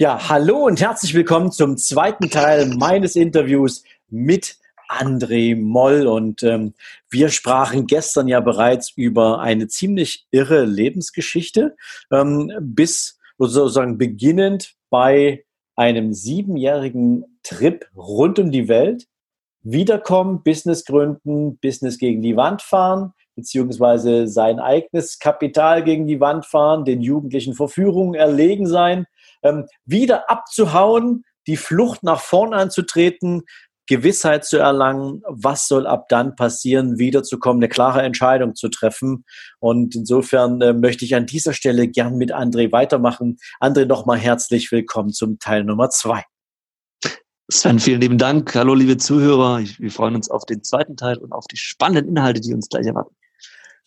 Ja, hallo und herzlich willkommen zum zweiten Teil meines Interviews mit André Moll. Und ähm, wir sprachen gestern ja bereits über eine ziemlich irre Lebensgeschichte, ähm, bis sozusagen beginnend bei einem siebenjährigen Trip rund um die Welt, wiederkommen, Business gründen, Business gegen die Wand fahren, beziehungsweise sein eigenes Kapital gegen die Wand fahren, den Jugendlichen Verführungen erlegen sein, ähm, wieder abzuhauen, die Flucht nach vorn anzutreten, Gewissheit zu erlangen, was soll ab dann passieren, wiederzukommen, eine klare Entscheidung zu treffen. Und insofern äh, möchte ich an dieser Stelle gern mit André weitermachen. André, nochmal herzlich willkommen zum Teil Nummer zwei. Sven, vielen lieben Dank. Hallo, liebe Zuhörer. wir freuen uns auf den zweiten Teil und auf die spannenden Inhalte, die uns gleich erwarten.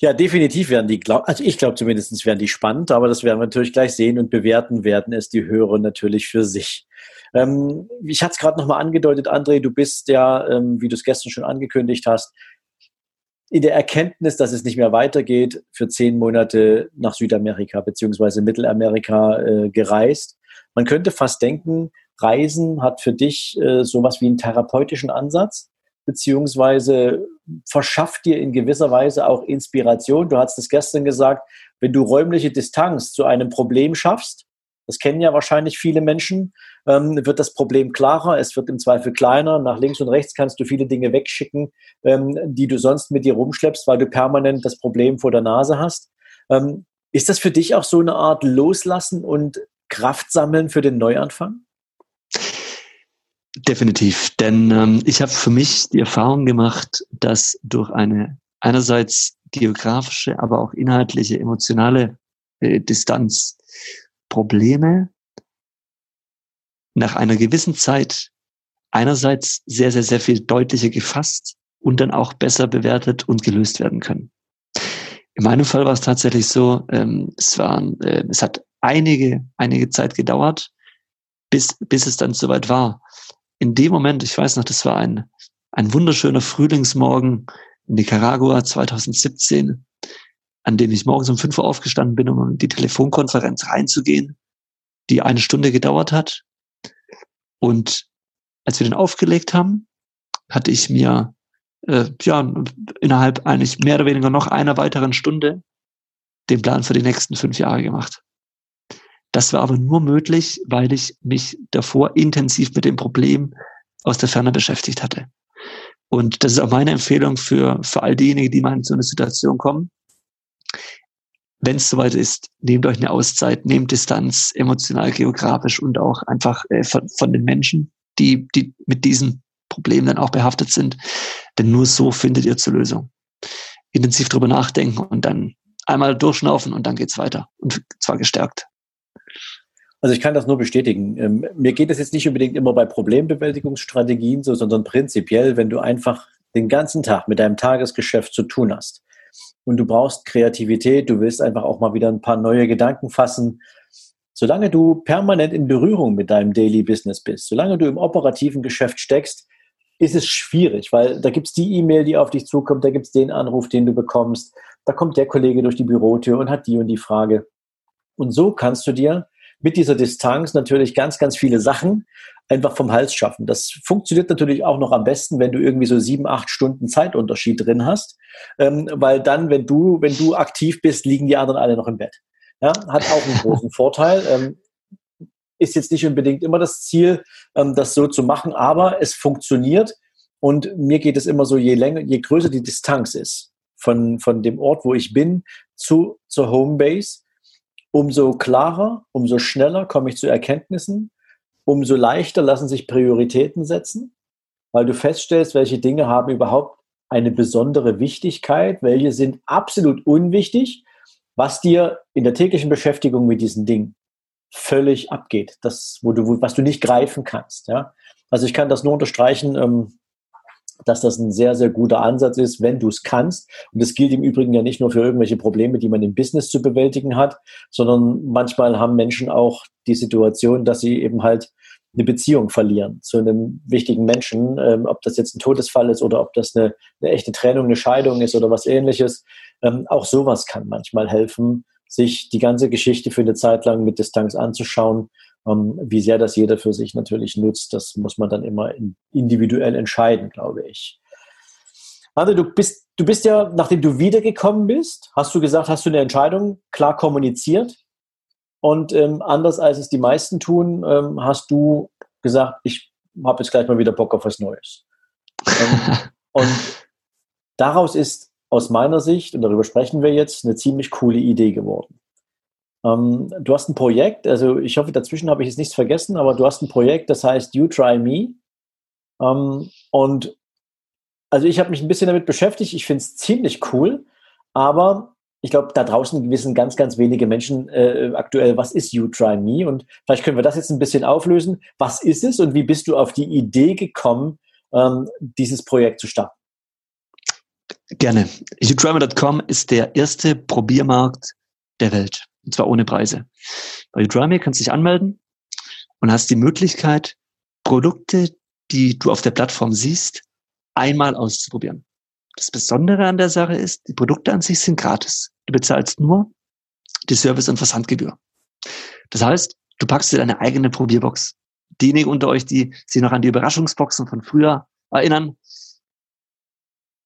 Ja, definitiv werden die, also ich glaube zumindest werden die spannend, aber das werden wir natürlich gleich sehen und bewerten werden es die Hörer natürlich für sich. Ähm, ich hatte es gerade nochmal angedeutet, André, du bist ja, ähm, wie du es gestern schon angekündigt hast, in der Erkenntnis, dass es nicht mehr weitergeht, für zehn Monate nach Südamerika beziehungsweise Mittelamerika äh, gereist. Man könnte fast denken, Reisen hat für dich äh, sowas wie einen therapeutischen Ansatz beziehungsweise verschafft dir in gewisser Weise auch Inspiration. Du hast es gestern gesagt, wenn du räumliche Distanz zu einem Problem schaffst, das kennen ja wahrscheinlich viele Menschen, ähm, wird das Problem klarer, es wird im Zweifel kleiner. Nach links und rechts kannst du viele Dinge wegschicken, ähm, die du sonst mit dir rumschleppst, weil du permanent das Problem vor der Nase hast. Ähm, ist das für dich auch so eine Art Loslassen und Kraft sammeln für den Neuanfang? Definitiv, denn ähm, ich habe für mich die Erfahrung gemacht, dass durch eine einerseits geografische, aber auch inhaltliche, emotionale äh, Distanz Probleme nach einer gewissen Zeit einerseits sehr, sehr, sehr viel deutlicher gefasst und dann auch besser bewertet und gelöst werden können. In meinem Fall war es tatsächlich so, ähm, es, waren, äh, es hat einige, einige Zeit gedauert, bis, bis es dann soweit war in dem Moment, ich weiß noch, das war ein, ein wunderschöner Frühlingsmorgen in Nicaragua 2017, an dem ich morgens um 5 Uhr aufgestanden bin, um in die Telefonkonferenz reinzugehen, die eine Stunde gedauert hat. Und als wir den aufgelegt haben, hatte ich mir äh, ja innerhalb eigentlich mehr oder weniger noch einer weiteren Stunde den Plan für die nächsten fünf Jahre gemacht. Das war aber nur möglich, weil ich mich davor intensiv mit dem Problem aus der Ferne beschäftigt hatte. Und das ist auch meine Empfehlung für, für all diejenigen, die mal in so eine Situation kommen. Wenn es soweit ist, nehmt euch eine Auszeit, nehmt Distanz, emotional, geografisch und auch einfach äh, von, von den Menschen, die, die mit diesen Problemen dann auch behaftet sind. Denn nur so findet ihr zur Lösung. Intensiv drüber nachdenken und dann einmal durchschnaufen und dann geht's weiter. Und zwar gestärkt. Also ich kann das nur bestätigen. Ähm, mir geht es jetzt nicht unbedingt immer bei Problembewältigungsstrategien so, sondern prinzipiell, wenn du einfach den ganzen Tag mit deinem Tagesgeschäft zu tun hast und du brauchst Kreativität, du willst einfach auch mal wieder ein paar neue Gedanken fassen. Solange du permanent in Berührung mit deinem Daily Business bist, solange du im operativen Geschäft steckst, ist es schwierig, weil da gibt es die E-Mail, die auf dich zukommt, da gibt es den Anruf, den du bekommst, da kommt der Kollege durch die Bürotür und hat die und die Frage. Und so kannst du dir mit dieser Distanz natürlich ganz, ganz viele Sachen einfach vom Hals schaffen. Das funktioniert natürlich auch noch am besten, wenn du irgendwie so sieben, acht Stunden Zeitunterschied drin hast, ähm, weil dann, wenn du, wenn du aktiv bist, liegen die anderen alle noch im Bett. Ja, hat auch einen großen Vorteil. Ähm, ist jetzt nicht unbedingt immer das Ziel, ähm, das so zu machen, aber es funktioniert. Und mir geht es immer so, je länger, je größer die Distanz ist von, von dem Ort, wo ich bin, zu, zur Homebase, umso klarer, umso schneller komme ich zu Erkenntnissen, umso leichter lassen sich Prioritäten setzen, weil du feststellst, welche Dinge haben überhaupt eine besondere Wichtigkeit, welche sind absolut unwichtig, was dir in der täglichen Beschäftigung mit diesen Dingen völlig abgeht, das, wo du, was du nicht greifen kannst. Ja? Also ich kann das nur unterstreichen, ähm, dass das ein sehr, sehr guter Ansatz ist, wenn du es kannst. Und das gilt im Übrigen ja nicht nur für irgendwelche Probleme, die man im Business zu bewältigen hat, sondern manchmal haben Menschen auch die Situation, dass sie eben halt eine Beziehung verlieren zu einem wichtigen Menschen, ähm, ob das jetzt ein Todesfall ist oder ob das eine, eine echte Trennung, eine Scheidung ist oder was ähnliches. Ähm, auch sowas kann manchmal helfen, sich die ganze Geschichte für eine Zeit lang mit Distanz anzuschauen. Ähm, wie sehr das jeder für sich natürlich nutzt, das muss man dann immer individuell entscheiden, glaube ich. André, du bist, du bist ja, nachdem du wiedergekommen bist, hast du gesagt, hast du eine Entscheidung klar kommuniziert. Und ähm, anders als es die meisten tun, ähm, hast du gesagt, ich habe jetzt gleich mal wieder Bock auf was Neues. ähm, und daraus ist aus meiner Sicht, und darüber sprechen wir jetzt, eine ziemlich coole Idee geworden. Ähm, du hast ein Projekt, also ich hoffe, dazwischen habe ich jetzt nichts vergessen, aber du hast ein Projekt, das heißt You Try Me. Ähm, und also ich habe mich ein bisschen damit beschäftigt, ich finde es ziemlich cool, aber ich glaube, da draußen wissen ganz, ganz wenige Menschen äh, aktuell, was ist You Try Me? Und vielleicht können wir das jetzt ein bisschen auflösen. Was ist es und wie bist du auf die Idee gekommen, ähm, dieses Projekt zu starten? Gerne. YouTryMe.com ist der erste Probiermarkt der Welt. Und zwar ohne Preise. Bei YouTryMe kannst du dich anmelden und hast die Möglichkeit, Produkte, die du auf der Plattform siehst, einmal auszuprobieren. Das Besondere an der Sache ist, die Produkte an sich sind gratis. Du bezahlst nur die Service- und Versandgebühr. Das heißt, du packst dir deine eigene Probierbox. Diejenigen unter euch, die sich noch an die Überraschungsboxen von früher erinnern,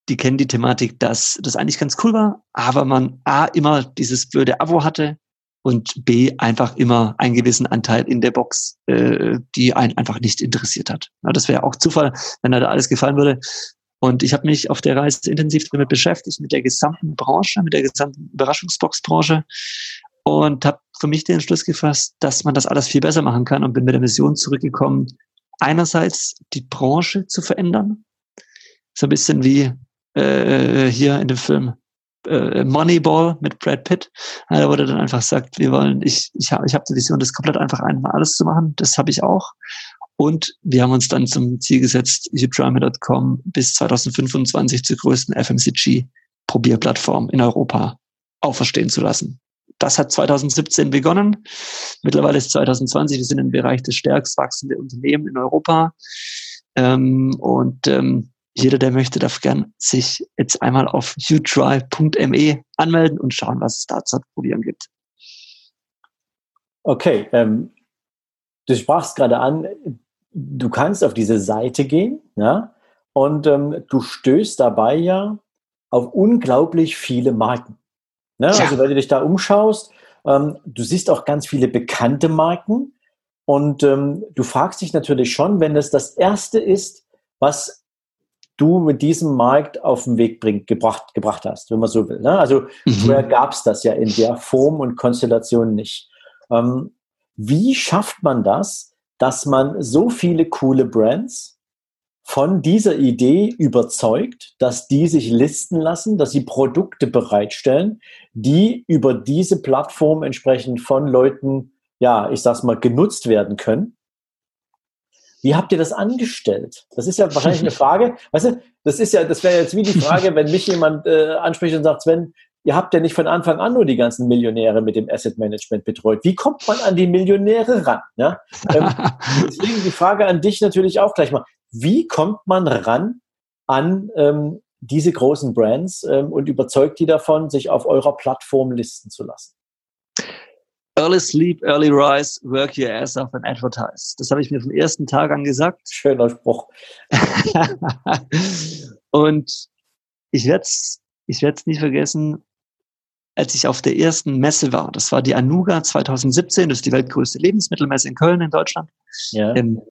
die kennen die Thematik, dass das eigentlich ganz cool war, aber man A immer dieses blöde Abo hatte und B einfach immer einen gewissen Anteil in der Box, äh, die einen einfach nicht interessiert hat. Ja, das wäre auch Zufall, wenn da alles gefallen würde. Und ich habe mich auf der Reise intensiv damit beschäftigt, mit der gesamten Branche, mit der gesamten Überraschungsbox-Branche und habe für mich den Entschluss gefasst, dass man das alles viel besser machen kann und bin mit der Mission zurückgekommen, einerseits die Branche zu verändern, so ein bisschen wie äh, hier in dem Film äh, Moneyball mit Brad Pitt, da wurde dann einfach sagt, wir wollen, ich, ich habe ich hab die Vision, das komplett einfach einmal alles zu machen. Das habe ich auch. Und wir haben uns dann zum Ziel gesetzt, youtryme.com bis 2025 zur größten FMCG-Probierplattform in Europa auferstehen zu lassen. Das hat 2017 begonnen. Mittlerweile ist 2020. Wir sind im Bereich des stärkst wachsenden Unternehmen in Europa. Ähm, und ähm, jeder, der möchte, darf gern sich jetzt einmal auf utry.me anmelden und schauen, was es da zu probieren gibt. Okay, ähm, du sprachst gerade an, du kannst auf diese Seite gehen, ja, und ähm, du stößt dabei ja auf unglaublich viele Marken. Ne? Ja. Also wenn du dich da umschaust, ähm, du siehst auch ganz viele bekannte Marken und ähm, du fragst dich natürlich schon, wenn es das erste ist, was du mit diesem Markt auf den Weg bring, gebracht, gebracht hast, wenn man so will. Ne? Also mhm. vorher gab es das ja in der Form und Konstellation nicht. Ähm, wie schafft man das, dass man so viele coole Brands von dieser Idee überzeugt, dass die sich listen lassen, dass sie Produkte bereitstellen, die über diese Plattform entsprechend von Leuten, ja, ich sag's mal, genutzt werden können. Wie habt ihr das angestellt? Das ist ja wahrscheinlich eine Frage. Weißt du, das ist ja, das wäre jetzt wie die Frage, wenn mich jemand äh, anspricht und sagt, Sven, ihr habt ja nicht von Anfang an nur die ganzen Millionäre mit dem Asset Management betreut. Wie kommt man an die Millionäre ran? Ja? Ähm, deswegen die Frage an dich natürlich auch gleich mal. Wie kommt man ran an ähm, diese großen Brands ähm, und überzeugt die davon, sich auf eurer Plattform listen zu lassen? Early sleep, early rise, work your ass off and advertise. Das habe ich mir vom ersten Tag an gesagt. Schöner Spruch. und ich werde es ich werd's nie vergessen, als ich auf der ersten Messe war, das war die Anuga 2017, das ist die weltgrößte Lebensmittelmesse in Köln in Deutschland. Ja. Ähm,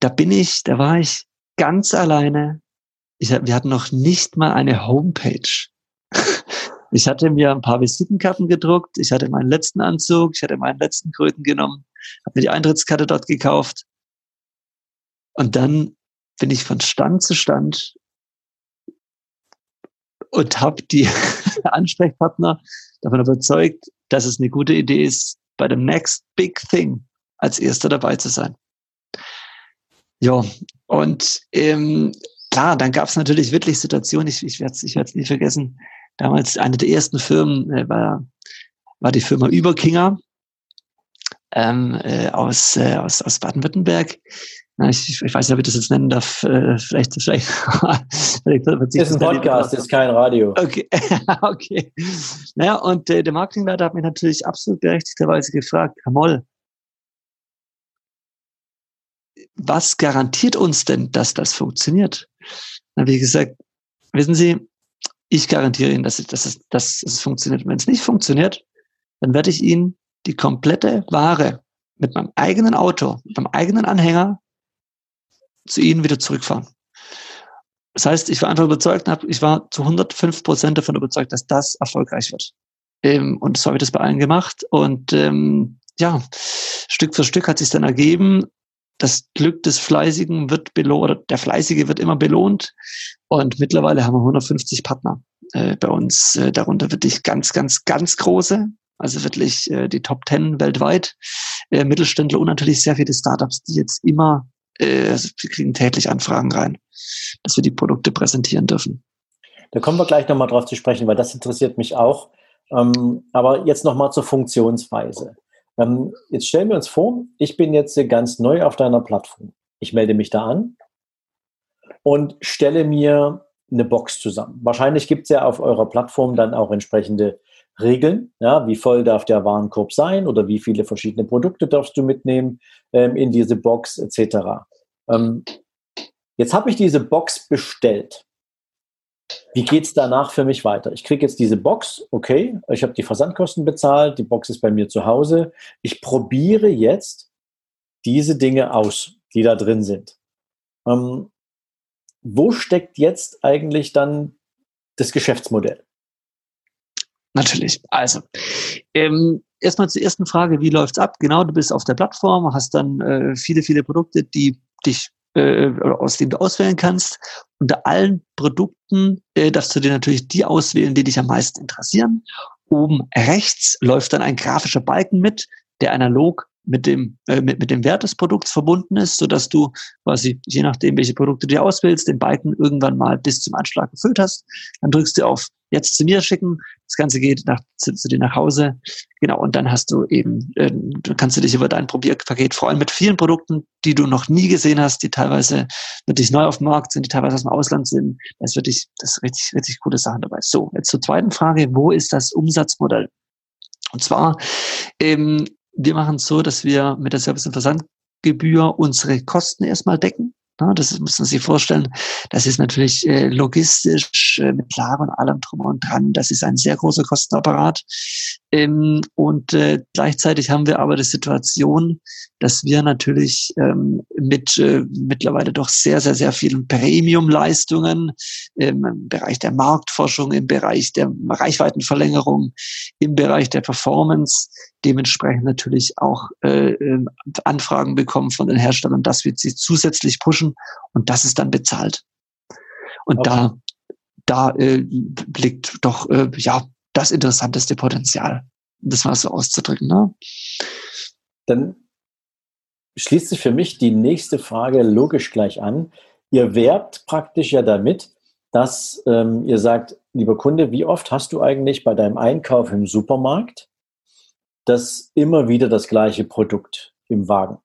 da bin ich, da war ich ganz alleine. Ich, wir hatten noch nicht mal eine Homepage. Ich hatte mir ein paar Visitenkarten gedruckt, ich hatte meinen letzten Anzug, ich hatte meinen letzten Kröten genommen, habe mir die Eintrittskarte dort gekauft. Und dann bin ich von Stand zu Stand und habe die Ansprechpartner davon überzeugt, dass es eine gute Idee ist, bei dem Next Big Thing als erster dabei zu sein. Ja, und ähm, klar, dann gab es natürlich wirklich Situationen, ich, ich werde es ich werd's nie vergessen, damals eine der ersten Firmen äh, war, war die Firma Überkinger ähm, äh, aus, äh, aus, aus Baden-Württemberg. Ich, ich, weiß nicht, ob ich das jetzt nennen darf. Äh, vielleicht, vielleicht. vielleicht das ist ein Podcast, das ist kein Radio. Okay, okay. Naja, und äh, der Marketingleiter hat mich natürlich absolut berechtigterweise gefragt, Herr Moll, was garantiert uns denn, dass das funktioniert? Dann habe ich gesagt, wissen Sie, ich garantiere Ihnen, dass, dass, es, dass es funktioniert. Wenn es nicht funktioniert, dann werde ich Ihnen die komplette Ware mit meinem eigenen Auto, mit meinem eigenen Anhänger zu Ihnen wieder zurückfahren. Das heißt, ich war einfach überzeugt, ich war zu 105 Prozent davon überzeugt, dass das erfolgreich wird. Ähm, und so habe ich das bei allen gemacht. Und ähm, ja, Stück für Stück hat sich dann ergeben, das Glück des Fleißigen wird belohnt, der Fleißige wird immer belohnt. Und mittlerweile haben wir 150 Partner äh, bei uns, äh, darunter wirklich ganz, ganz, ganz große, also wirklich äh, die Top 10 weltweit, äh, Mittelständler und natürlich sehr viele Startups, die jetzt immer, äh, also wir kriegen täglich Anfragen rein, dass wir die Produkte präsentieren dürfen. Da kommen wir gleich nochmal drauf zu sprechen, weil das interessiert mich auch. Ähm, aber jetzt nochmal zur Funktionsweise. Ähm, jetzt stellen wir uns vor, ich bin jetzt ganz neu auf deiner Plattform. Ich melde mich da an und stelle mir eine Box zusammen. Wahrscheinlich gibt es ja auf eurer Plattform dann auch entsprechende Regeln. Ja, wie voll darf der Warenkorb sein oder wie viele verschiedene Produkte darfst du mitnehmen ähm, in diese Box etc. Ähm, jetzt habe ich diese Box bestellt. Wie geht es danach für mich weiter? Ich kriege jetzt diese Box, okay, ich habe die Versandkosten bezahlt, die Box ist bei mir zu Hause. Ich probiere jetzt diese Dinge aus, die da drin sind. Ähm, wo steckt jetzt eigentlich dann das Geschäftsmodell? Natürlich. Also, ähm, erstmal zur ersten Frage, wie läuft's ab? Genau, du bist auf der Plattform, hast dann äh, viele, viele Produkte, die dich äh, aus denen du auswählen kannst. Unter allen Produkten äh, darfst du dir natürlich die auswählen, die dich am meisten interessieren. Oben rechts läuft dann ein grafischer Balken mit, der analog mit dem, äh, mit, mit dem Wert des Produkts verbunden ist, so dass du quasi, je nachdem, welche Produkte du dir auswählst, den Balken irgendwann mal bis zum Anschlag gefüllt hast. Dann drückst du auf Jetzt zu mir schicken. Das Ganze geht nach, zu, zu dir nach Hause. Genau, und dann hast du eben, äh, kannst du dich über dein Probierpaket freuen mit vielen Produkten, die du noch nie gesehen hast, die teilweise wirklich neu auf dem Markt sind, die teilweise aus dem Ausland sind. Das ist wirklich, das ist richtig, richtig coole Sachen dabei. So, jetzt zur zweiten Frage. Wo ist das Umsatzmodell? Und zwar ähm, wir machen es so, dass wir mit der Service- und Versandgebühr unsere Kosten erstmal decken. Das müssen Sie sich vorstellen. Das ist natürlich äh, logistisch äh, mit Lager und allem drum und dran. Das ist ein sehr großer Kostenapparat. Ähm, und äh, gleichzeitig haben wir aber die Situation, dass wir natürlich ähm, mit äh, mittlerweile doch sehr, sehr, sehr vielen Premium-Leistungen ähm, im Bereich der Marktforschung, im Bereich der Reichweitenverlängerung, im Bereich der Performance dementsprechend natürlich auch äh, äh, Anfragen bekommen von den Herstellern, dass wir sie zusätzlich pushen und das ist dann bezahlt. Und okay. da, da äh, liegt doch äh, ja das interessanteste Potenzial, das mal so auszudrücken. Ne? Dann schließt sich für mich die nächste Frage logisch gleich an. Ihr werbt praktisch ja damit, dass ähm, ihr sagt, lieber Kunde, wie oft hast du eigentlich bei deinem Einkauf im Supermarkt das immer wieder das gleiche Produkt im Wagen.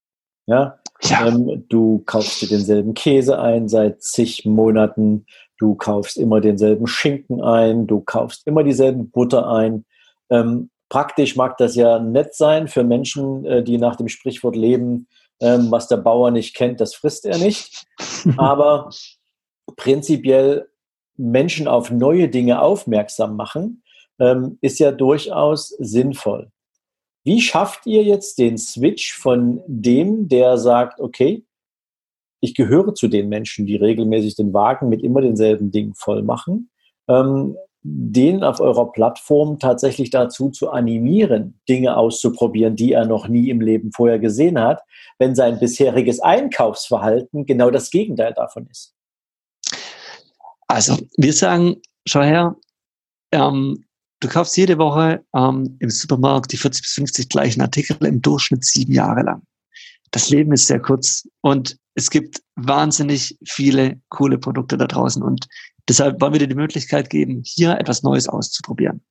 Ja, ja. Ähm, du kaufst dir denselben Käse ein seit zig Monaten, du kaufst immer denselben Schinken ein, du kaufst immer dieselben Butter ein. Ähm, praktisch mag das ja nett sein für Menschen, äh, die nach dem Sprichwort leben, ähm, was der Bauer nicht kennt, das frisst er nicht. Aber prinzipiell Menschen auf neue Dinge aufmerksam machen, ähm, ist ja durchaus sinnvoll. Wie schafft ihr jetzt den Switch von dem, der sagt, okay, ich gehöre zu den Menschen, die regelmäßig den Wagen mit immer denselben Dingen voll machen, ähm, den auf eurer Plattform tatsächlich dazu zu animieren, Dinge auszuprobieren, die er noch nie im Leben vorher gesehen hat, wenn sein bisheriges Einkaufsverhalten genau das Gegenteil davon ist? Also, wir sagen, schau her, ähm, du kaufst jede Woche ähm, im Supermarkt die 40 bis 50 gleichen Artikel im Durchschnitt sieben Jahre lang. Das Leben ist sehr kurz und es gibt wahnsinnig viele coole Produkte da draußen und deshalb wollen wir dir die Möglichkeit geben, hier etwas Neues auszuprobieren.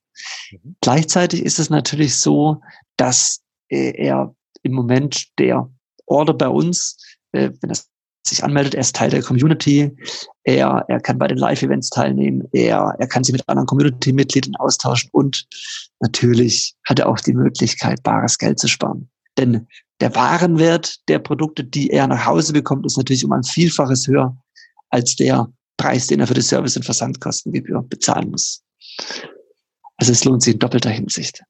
Mhm. Gleichzeitig ist es natürlich so, dass äh, er im Moment der Order bei uns, äh, wenn er sich anmeldet, er ist Teil der Community, er, er kann bei den Live-Events teilnehmen, er, er kann sich mit anderen Community-Mitgliedern austauschen und natürlich hat er auch die Möglichkeit, bares Geld zu sparen. Denn der Warenwert der Produkte, die er nach Hause bekommt, ist natürlich um ein Vielfaches höher als der Preis, den er für die Service- und Versandkostengebühr bezahlen muss. Also es lohnt sich in doppelter Hinsicht.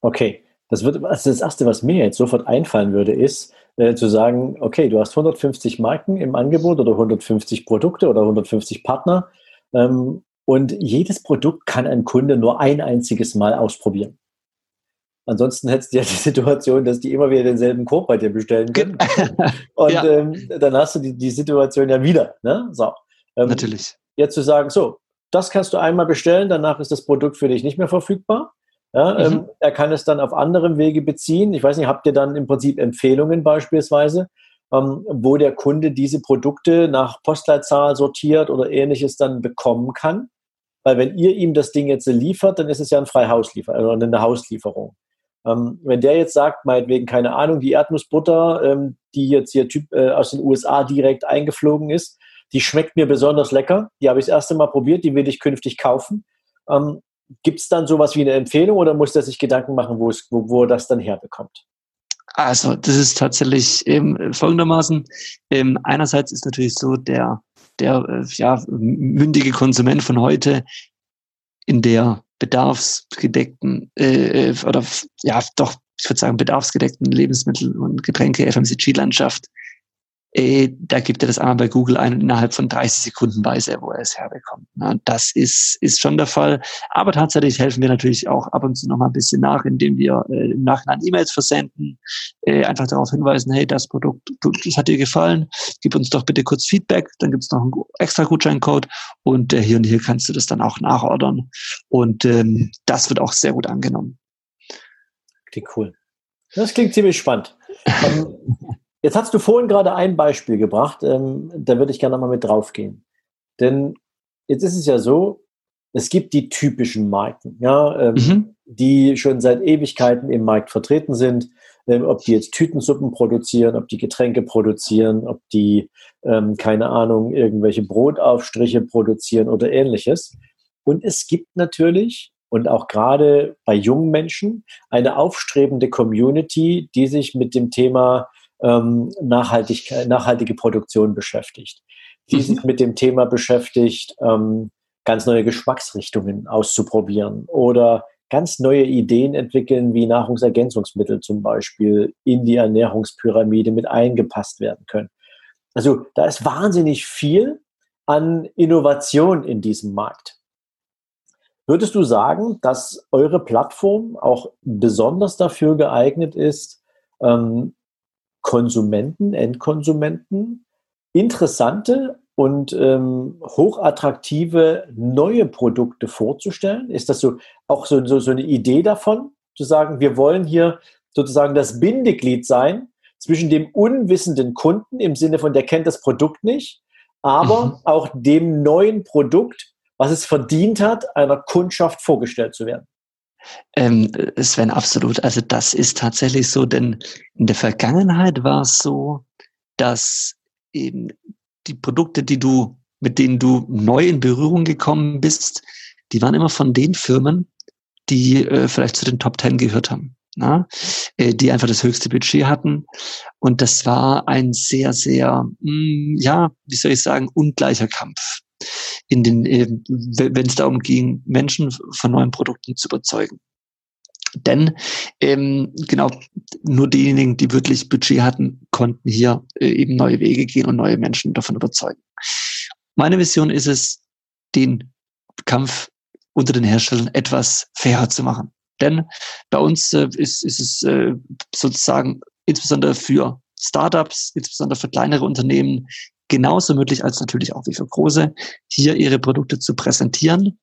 Okay, das wird also das erste, was mir jetzt sofort einfallen würde, ist äh, zu sagen, okay, du hast 150 Marken im Angebot oder 150 Produkte oder 150 Partner ähm, und jedes Produkt kann ein Kunde nur ein einziges Mal ausprobieren. Ansonsten hättest du ja die Situation, dass die immer wieder denselben Korb bei dir bestellen können. Und ja. ähm, dann hast du die, die Situation ja wieder. Ne? So. Ähm, Natürlich. Jetzt zu sagen, so, das kannst du einmal bestellen, danach ist das Produkt für dich nicht mehr verfügbar. Ja, mhm. ähm, er kann es dann auf anderem Wege beziehen. Ich weiß nicht, habt ihr dann im Prinzip Empfehlungen beispielsweise, ähm, wo der Kunde diese Produkte nach Postleitzahl sortiert oder ähnliches dann bekommen kann? Weil wenn ihr ihm das Ding jetzt liefert, dann ist es ja ein Freihausliefer also eine Hauslieferung. Ähm, wenn der jetzt sagt, meinetwegen, keine Ahnung, die Erdnussbutter, ähm, die jetzt hier typ, äh, aus den USA direkt eingeflogen ist, die schmeckt mir besonders lecker. Die habe ich das erste Mal probiert, die will ich künftig kaufen. Ähm, Gibt es dann sowas wie eine Empfehlung oder muss er sich Gedanken machen, wo, wo er das dann herbekommt? Also, das ist tatsächlich ähm, folgendermaßen. Ähm, einerseits ist natürlich so, der, der äh, ja, mündige Konsument von heute in der bedarfsgedeckten äh, äh oder ja doch, ich würde sagen, bedarfsgedeckten Lebensmittel- und Getränke-FMCG-Landschaft äh, da gibt er das einmal bei Google ein und innerhalb von 30 Sekunden weiß er, wo er es herbekommt. Na, das ist, ist schon der Fall. Aber tatsächlich helfen wir natürlich auch ab und zu noch mal ein bisschen nach, indem wir äh, im Nachhinein E-Mails versenden, äh, einfach darauf hinweisen, hey, das Produkt, das hat dir gefallen, gib uns doch bitte kurz Feedback, dann gibt es noch einen extra Gutscheincode und äh, hier und hier kannst du das dann auch nachordern. Und ähm, das wird auch sehr gut angenommen. Klingt cool. Das klingt ziemlich spannend. Jetzt hast du vorhin gerade ein Beispiel gebracht, ähm, da würde ich gerne mal mit draufgehen. Denn jetzt ist es ja so, es gibt die typischen Marken, ja, ähm, mhm. die schon seit Ewigkeiten im Markt vertreten sind. Ähm, ob die jetzt Tütensuppen produzieren, ob die Getränke produzieren, ob die, ähm, keine Ahnung, irgendwelche Brotaufstriche produzieren oder ähnliches. Und es gibt natürlich, und auch gerade bei jungen Menschen, eine aufstrebende Community, die sich mit dem Thema ähm, Nachhaltigkeit, nachhaltige Produktion beschäftigt, die mhm. sich mit dem Thema beschäftigt, ähm, ganz neue Geschmacksrichtungen auszuprobieren oder ganz neue Ideen entwickeln, wie Nahrungsergänzungsmittel zum Beispiel in die Ernährungspyramide mit eingepasst werden können. Also da ist wahnsinnig viel an Innovation in diesem Markt. Würdest du sagen, dass eure Plattform auch besonders dafür geeignet ist, ähm, Konsumenten, Endkonsumenten interessante und ähm, hochattraktive neue Produkte vorzustellen? Ist das so auch so, so, so eine Idee davon, zu sagen, wir wollen hier sozusagen das Bindeglied sein zwischen dem unwissenden Kunden im Sinne von, der kennt das Produkt nicht, aber mhm. auch dem neuen Produkt, was es verdient hat, einer Kundschaft vorgestellt zu werden? Ähm, Sven, absolut. Also das ist tatsächlich so, denn in der Vergangenheit war es so, dass eben die Produkte, die du, mit denen du neu in Berührung gekommen bist, die waren immer von den Firmen, die äh, vielleicht zu den Top Ten gehört haben. Na? Äh, die einfach das höchste Budget hatten. Und das war ein sehr, sehr, mh, hm, ja, wie soll ich sagen, ungleicher Kampf in den, äh, wenn es darum ging, Menschen von neuen Produkten zu überzeugen. Denn ähm, genau nur diejenigen, die wirklich Budget hatten, konnten hier äh, eben neue Wege gehen und neue Menschen davon überzeugen. Meine Vision ist es, den Kampf unter den Herstellern etwas fairer zu machen. Denn bei uns äh, ist, ist es äh, sozusagen insbesondere für Startups, insbesondere für kleinere Unternehmen, genauso möglich als natürlich auch wie für große, hier ihre Produkte zu präsentieren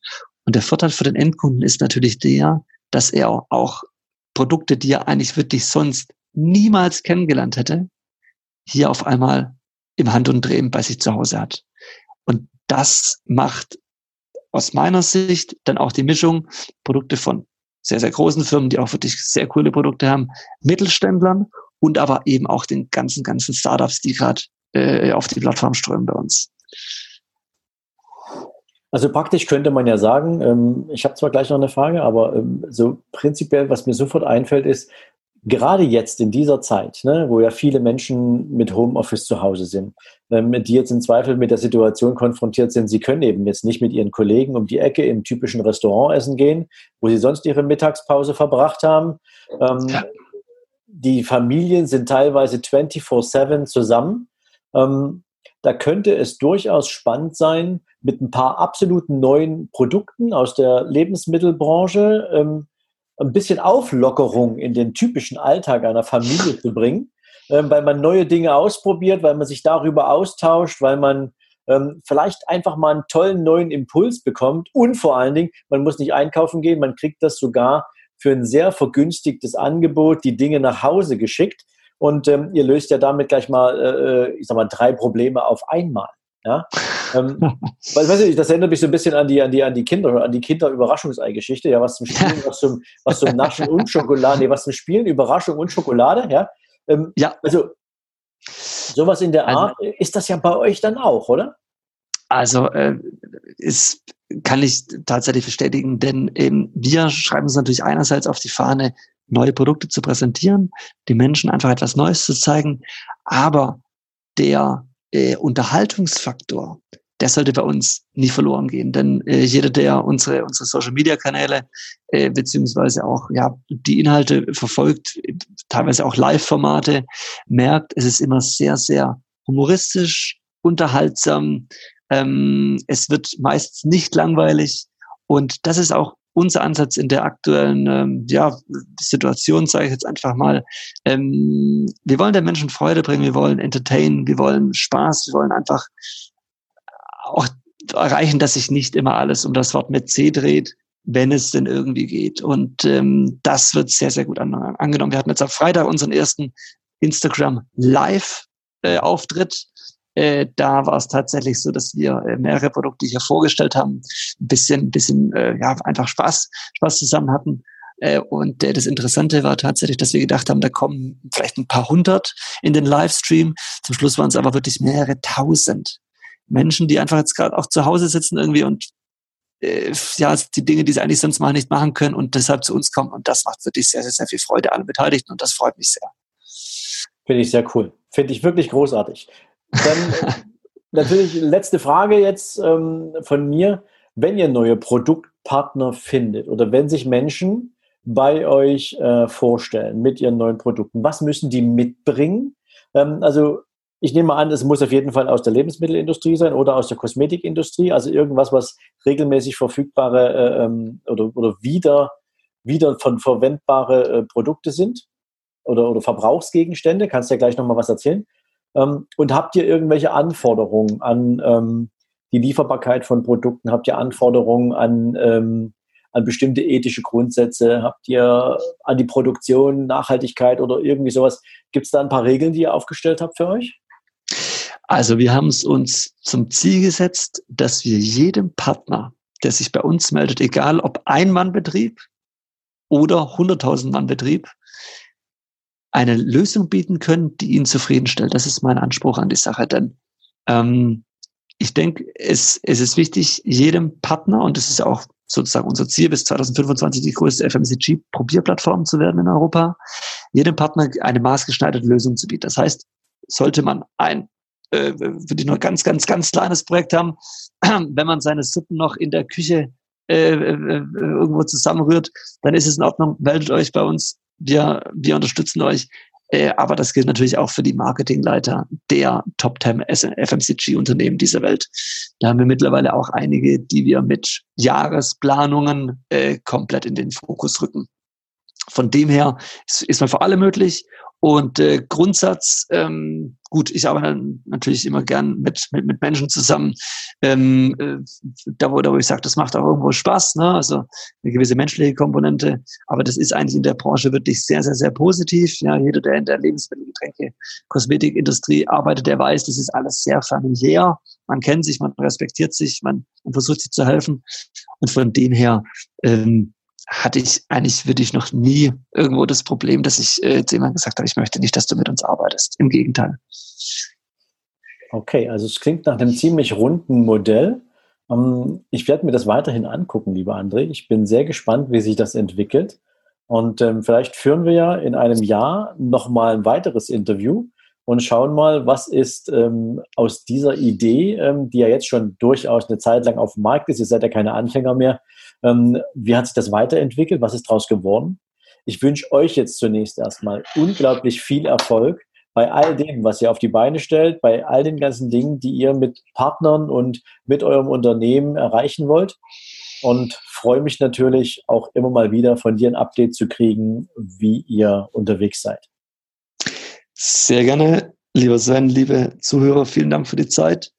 Und der Vorteil für den Endkunden ist natürlich der, dass er auch Produkte, die er eigentlich wirklich sonst niemals kennengelernt hätte, hier auf einmal im Handumdrehen bei sich zu Hause hat. Und das macht aus meiner Sicht dann auch die Mischung Produkte von sehr, sehr großen Firmen, die auch wirklich sehr coole Produkte haben, Mittelständlern und aber eben auch den ganzen, ganzen Startups, die gerade äh, auf die Plattform strömen bei uns. Also praktisch könnte man ja sagen, ähm, ich habe zwar gleich noch eine Frage, aber ähm, so prinzipiell, was mir sofort einfällt, ist, gerade jetzt in dieser Zeit, ne, wo ja viele Menschen mit Homeoffice zu Hause sind, ähm, die jetzt im Zweifel mit der Situation konfrontiert sind, sie können eben jetzt nicht mit ihren Kollegen um die Ecke im typischen Restaurant essen gehen, wo sie sonst ihre Mittagspause verbracht haben. Ähm, ja. Die Familien sind teilweise 24-7 zusammen. Ähm, da könnte es durchaus spannend sein, mit ein paar absoluten neuen Produkten aus der Lebensmittelbranche ähm, ein bisschen Auflockerung in den typischen Alltag einer Familie zu bringen, ähm, weil man neue Dinge ausprobiert, weil man sich darüber austauscht, weil man ähm, vielleicht einfach mal einen tollen neuen Impuls bekommt. Und vor allen Dingen, man muss nicht einkaufen gehen, man kriegt das sogar für ein sehr vergünstigtes Angebot, die Dinge nach Hause geschickt und ähm, ihr löst ja damit gleich mal, äh, äh ich sag mal, drei Probleme auf einmal. Ja? ähm, weil, weiß ich, das erinnert mich so ein bisschen an die, an die, an die Kinder, an die Kinder-Überraschungsei-Geschichte, ja, was zum Spielen, was zum, was zum Naschen und Schokolade, nee, was zum Spielen, Überraschung und Schokolade, ja. Ähm, ja. Also, sowas in der also Art, also, ist das ja bei euch dann auch, oder? Also, äh, ist, kann ich tatsächlich bestätigen, denn eben wir schreiben uns natürlich einerseits auf die Fahne, neue Produkte zu präsentieren, die Menschen einfach etwas Neues zu zeigen, aber der äh, Unterhaltungsfaktor, der sollte bei uns nie verloren gehen. Denn äh, jeder, der unsere, unsere Social-Media-Kanäle äh, beziehungsweise auch ja, die Inhalte verfolgt, teilweise auch Live-Formate, merkt, es ist immer sehr, sehr humoristisch, unterhaltsam. Ähm, es wird meist nicht langweilig. Und das ist auch unser Ansatz in der aktuellen ähm, ja, Situation, sage ich jetzt einfach mal, ähm, wir wollen den Menschen Freude bringen, wir wollen entertainen, wir wollen Spaß, wir wollen einfach auch erreichen, dass sich nicht immer alles um das Wort mit C dreht, wenn es denn irgendwie geht. Und ähm, das wird sehr, sehr gut an, angenommen. Wir hatten jetzt am Freitag unseren ersten Instagram Live-Auftritt. Äh, da war es tatsächlich so, dass wir äh, mehrere Produkte hier vorgestellt haben, ein bisschen, bisschen, äh, ja, einfach Spaß, Spaß zusammen hatten. Äh, und äh, das Interessante war tatsächlich, dass wir gedacht haben, da kommen vielleicht ein paar hundert in den Livestream. Zum Schluss waren es aber wirklich mehrere tausend Menschen, die einfach jetzt gerade auch zu Hause sitzen irgendwie und ja, die Dinge, die sie eigentlich sonst mal nicht machen können und deshalb zu uns kommen. Und das macht wirklich sehr, sehr, sehr viel Freude allen Beteiligten und das freut mich sehr. Finde ich sehr cool. Finde ich wirklich großartig. Dann natürlich letzte Frage jetzt ähm, von mir. Wenn ihr neue Produktpartner findet oder wenn sich Menschen bei euch äh, vorstellen mit ihren neuen Produkten, was müssen die mitbringen? Ähm, also ich nehme an, es muss auf jeden Fall aus der Lebensmittelindustrie sein oder aus der Kosmetikindustrie, also irgendwas, was regelmäßig verfügbare äh, ähm, oder, oder wieder, wieder von verwendbare äh, Produkte sind oder, oder Verbrauchsgegenstände. Kannst du ja gleich nochmal was erzählen? Ähm, und habt ihr irgendwelche Anforderungen an ähm, die Lieferbarkeit von Produkten? Habt ihr Anforderungen an, ähm, an bestimmte ethische Grundsätze? Habt ihr an die Produktion, Nachhaltigkeit oder irgendwie sowas? Gibt es da ein paar Regeln, die ihr aufgestellt habt für euch? Also wir haben es uns zum Ziel gesetzt, dass wir jedem Partner, der sich bei uns meldet, egal ob Ein-Mann-Betrieb oder 100.000 Mann-Betrieb, eine Lösung bieten können, die ihn zufriedenstellt. Das ist mein Anspruch an die Sache. Denn ähm, ich denke, es, es ist wichtig, jedem Partner, und das ist auch sozusagen unser Ziel, bis 2025 die größte FMCG-Probierplattform zu werden in Europa, jedem Partner eine maßgeschneiderte Lösung zu bieten. Das heißt, sollte man ein äh, würde ich nur ganz, ganz, ganz kleines Projekt haben, wenn man seine Suppen noch in der Küche äh, äh, irgendwo zusammenrührt, dann ist es in Ordnung, meldet euch bei uns wir, wir unterstützen euch. Äh, aber das gilt natürlich auch für die Marketingleiter der Top 10 FMCG-Unternehmen dieser Welt. Da haben wir mittlerweile auch einige, die wir mit Jahresplanungen äh, komplett in den Fokus rücken. Von dem her ist, ist man für alle möglich. Und äh, Grundsatz, ähm, gut, ich arbeite natürlich immer gern mit, mit, mit Menschen zusammen, ähm, äh, da, wo, da wo ich sage, das macht auch irgendwo Spaß, ne? also eine gewisse menschliche Komponente, aber das ist eigentlich in der Branche wirklich sehr, sehr, sehr positiv. Ja, jeder, der in der Lebensmittel, Getränke, Kosmetikindustrie arbeitet, der weiß, das ist alles sehr familiär. Man kennt sich, man respektiert sich, man, man versucht sich zu helfen. Und von dem her ähm, hatte ich eigentlich wirklich noch nie irgendwo das Problem, dass ich äh, zu jemandem gesagt habe, ich möchte nicht, dass du mit uns arbeitest. Im Gegenteil. Okay, also es klingt nach einem ziemlich runden Modell. Ähm, ich werde mir das weiterhin angucken, lieber André. Ich bin sehr gespannt, wie sich das entwickelt. Und ähm, vielleicht führen wir ja in einem Jahr nochmal ein weiteres Interview und schauen mal, was ist ähm, aus dieser Idee, ähm, die ja jetzt schon durchaus eine Zeit lang auf dem Markt ist, ihr seid ja keine Anfänger mehr, ähm, wie hat sich das weiterentwickelt? Was ist daraus geworden? Ich wünsche euch jetzt zunächst erstmal unglaublich viel Erfolg bei all dem, was ihr auf die Beine stellt, bei all den ganzen Dingen, die ihr mit Partnern und mit eurem Unternehmen erreichen wollt. Und freue mich natürlich auch immer mal wieder von dir ein Update zu kriegen, wie ihr unterwegs seid. Sehr gerne, lieber Sven, liebe Zuhörer, vielen Dank für die Zeit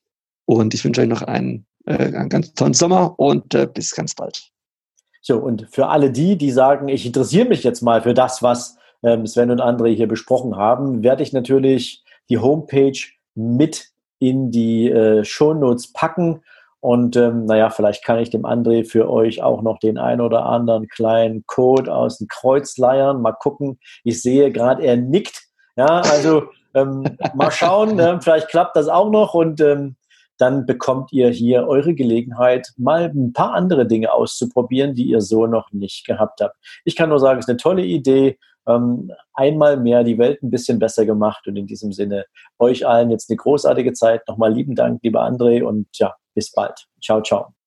und ich wünsche euch noch einen äh, einen ganz tollen Sommer und äh, bis ganz bald. So, und für alle die, die sagen, ich interessiere mich jetzt mal für das, was ähm, Sven und André hier besprochen haben, werde ich natürlich die Homepage mit in die äh, Shownotes packen. Und ähm, naja, vielleicht kann ich dem André für euch auch noch den ein oder anderen kleinen Code aus dem Kreuz leiern. Mal gucken. Ich sehe gerade, er nickt. Ja, also ähm, mal schauen. äh, vielleicht klappt das auch noch. Und ähm, dann bekommt ihr hier eure Gelegenheit, mal ein paar andere Dinge auszuprobieren, die ihr so noch nicht gehabt habt. Ich kann nur sagen, es ist eine tolle Idee. Ähm, einmal mehr die Welt ein bisschen besser gemacht und in diesem Sinne euch allen jetzt eine großartige Zeit. Nochmal lieben Dank, lieber André und ja, bis bald. Ciao, ciao.